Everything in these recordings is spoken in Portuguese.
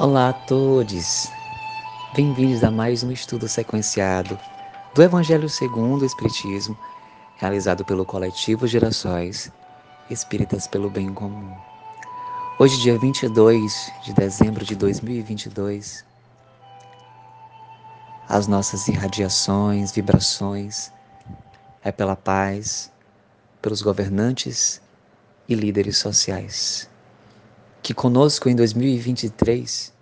Olá a todos! Bem-vindos a mais um estudo sequenciado do Evangelho segundo o Espiritismo, realizado pelo coletivo Gerações Espíritas pelo Bem Comum. Hoje, dia 22 de dezembro de 2022, as nossas irradiações, vibrações, é pela paz, pelos governantes e líderes sociais que conosco em 2023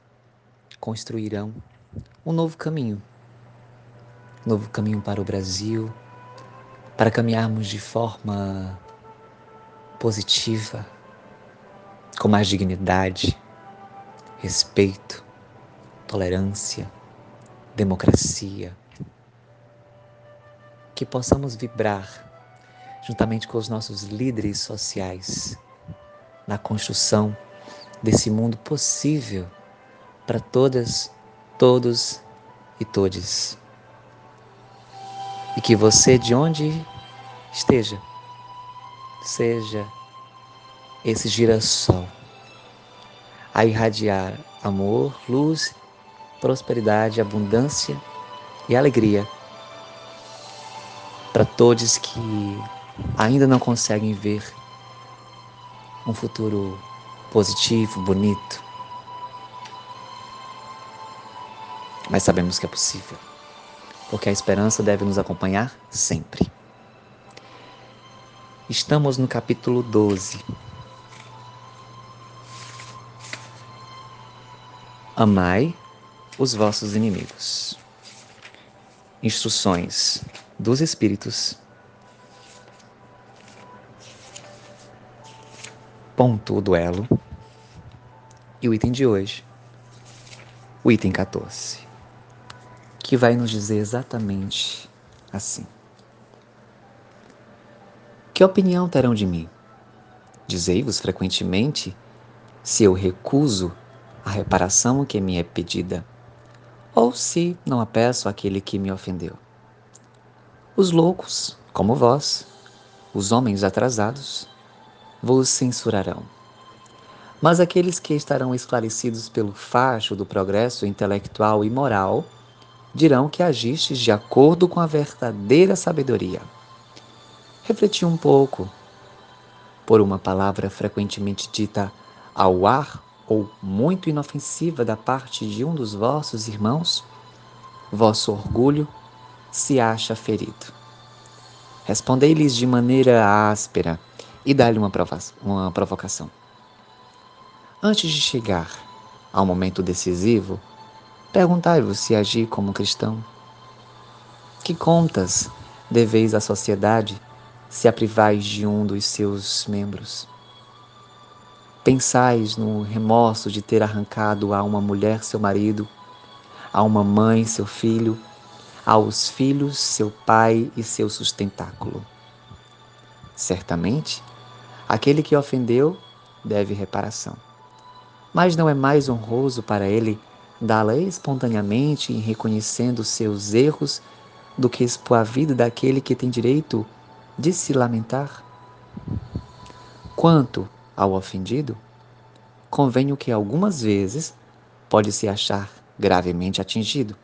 construirão um novo caminho. Um novo caminho para o Brasil, para caminharmos de forma positiva, com mais dignidade, respeito, tolerância, democracia. Que possamos vibrar juntamente com os nossos líderes sociais na construção desse mundo possível para todas, todos e todes. E que você, de onde esteja, seja esse girassol a irradiar amor, luz, prosperidade, abundância e alegria para todos que ainda não conseguem ver um futuro positivo, bonito. Mas sabemos que é possível, porque a esperança deve nos acompanhar sempre. Estamos no capítulo 12. Amai os vossos inimigos. Instruções dos Espíritos. Ponto duelo. E o item de hoje, o item 14, que vai nos dizer exatamente assim: Que opinião terão de mim? Dizei-vos frequentemente se eu recuso a reparação que me é pedida, ou se não a peço àquele que me ofendeu. Os loucos, como vós, os homens atrasados, vos censurarão mas aqueles que estarão esclarecidos pelo facho do progresso intelectual e moral dirão que agistes de acordo com a verdadeira sabedoria. Refleti um pouco. Por uma palavra frequentemente dita ao ar ou muito inofensiva da parte de um dos vossos irmãos, vosso orgulho se acha ferido. Respondei-lhes de maneira áspera e dá-lhe uma, uma provocação. Antes de chegar ao momento decisivo, perguntai-vos se agir como cristão. Que contas deveis à sociedade se a privais de um dos seus membros? Pensais no remorso de ter arrancado a uma mulher seu marido, a uma mãe seu filho, aos filhos seu pai e seu sustentáculo. Certamente, aquele que ofendeu deve reparação mas não é mais honroso para ele dá-la espontaneamente em reconhecendo seus erros do que expor a vida daquele que tem direito de se lamentar? Quanto ao ofendido, convenho que algumas vezes pode se achar gravemente atingido,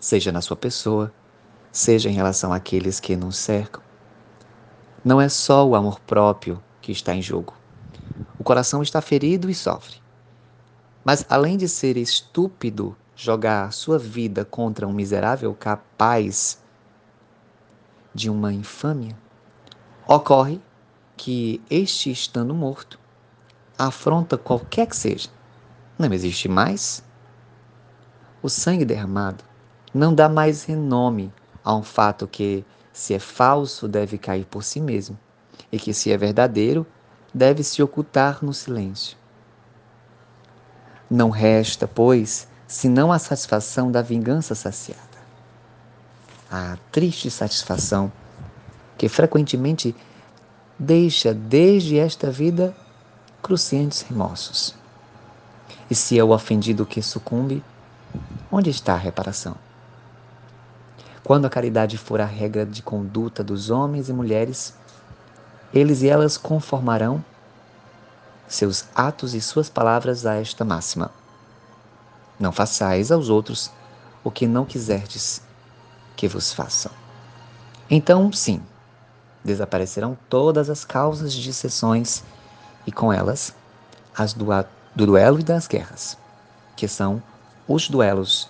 seja na sua pessoa, seja em relação àqueles que nos cercam. Não é só o amor próprio que está em jogo o coração está ferido e sofre. Mas além de ser estúpido jogar sua vida contra um miserável capaz de uma infâmia, ocorre que este estando morto afronta qualquer que seja. Não existe mais. O sangue derramado não dá mais renome a um fato que, se é falso, deve cair por si mesmo, e que, se é verdadeiro, deve se ocultar no silêncio. Não resta, pois, senão a satisfação da vingança saciada. A triste satisfação que frequentemente deixa desde esta vida cruciantes remorsos. E se é o ofendido que sucumbe, onde está a reparação? Quando a caridade for a regra de conduta dos homens e mulheres, eles e elas conformarão seus atos e suas palavras a esta máxima: Não façais aos outros o que não quiserdes que vos façam. Então, sim, desaparecerão todas as causas de sessões e com elas as do, do duelo e das guerras, que são os duelos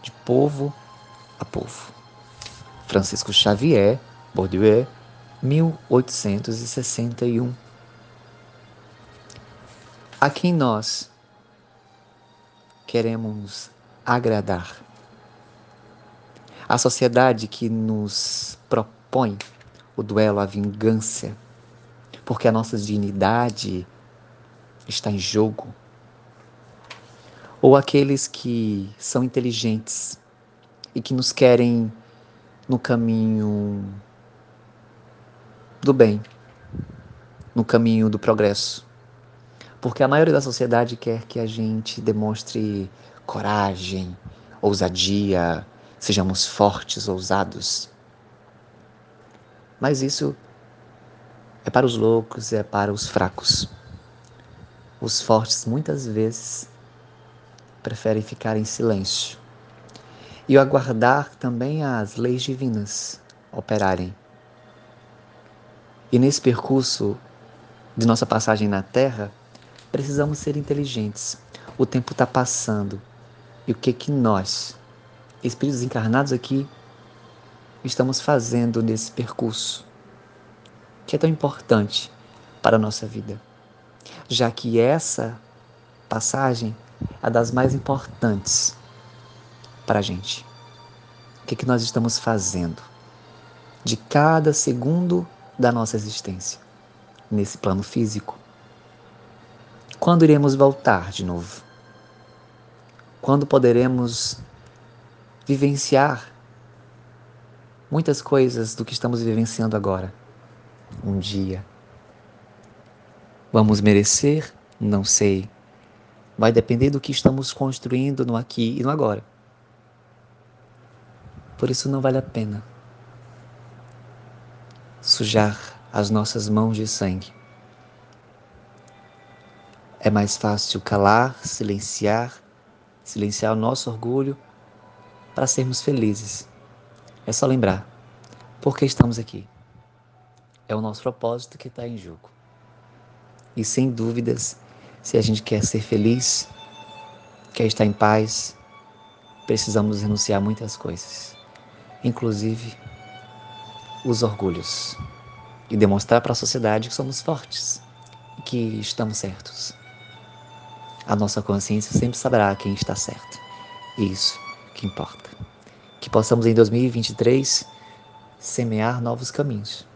de povo a povo. Francisco Xavier, Bourdieu, 1861. A quem nós queremos agradar? A sociedade que nos propõe o duelo, a vingança, porque a nossa dignidade está em jogo. Ou aqueles que são inteligentes e que nos querem no caminho do bem, no caminho do progresso. Porque a maioria da sociedade quer que a gente demonstre coragem, ousadia, sejamos fortes, ousados. Mas isso é para os loucos, é para os fracos. Os fortes muitas vezes preferem ficar em silêncio e aguardar também as leis divinas operarem. E nesse percurso de nossa passagem na Terra, precisamos ser inteligentes. O tempo está passando. E o que que nós, espíritos encarnados aqui, estamos fazendo nesse percurso? Que é tão importante para a nossa vida. Já que essa passagem é das mais importantes para a gente. O que, que nós estamos fazendo de cada segundo da nossa existência nesse plano físico? Quando iremos voltar de novo? Quando poderemos vivenciar muitas coisas do que estamos vivenciando agora? Um dia. Vamos merecer? Não sei. Vai depender do que estamos construindo no aqui e no agora. Por isso não vale a pena sujar as nossas mãos de sangue. É mais fácil calar, silenciar, silenciar o nosso orgulho para sermos felizes. É só lembrar por que estamos aqui. É o nosso propósito que está em jogo. E sem dúvidas, se a gente quer ser feliz, quer estar em paz, precisamos renunciar a muitas coisas inclusive os orgulhos, e demonstrar para a sociedade que somos fortes que estamos certos. A nossa consciência sempre saberá quem está certo. E isso que importa. Que possamos em 2023 semear novos caminhos.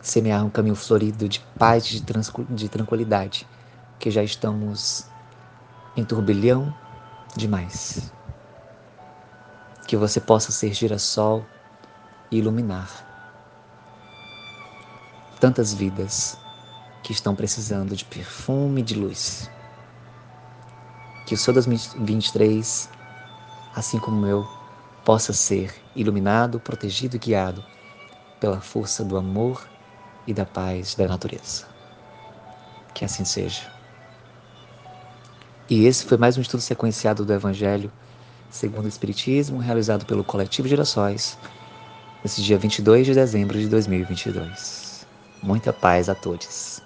Semear um caminho florido de paz, de, de tranquilidade, que já estamos em turbilhão demais que você possa ser girassol e iluminar tantas vidas que estão precisando de perfume de luz. Que o seu 2023, assim como eu, possa ser iluminado, protegido e guiado pela força do amor e da paz da natureza. Que assim seja. E esse foi mais um estudo sequenciado do Evangelho segundo o Espiritismo, realizado pelo Coletivo Girassóis, nesse dia 22 de dezembro de 2022. Muita paz a todos.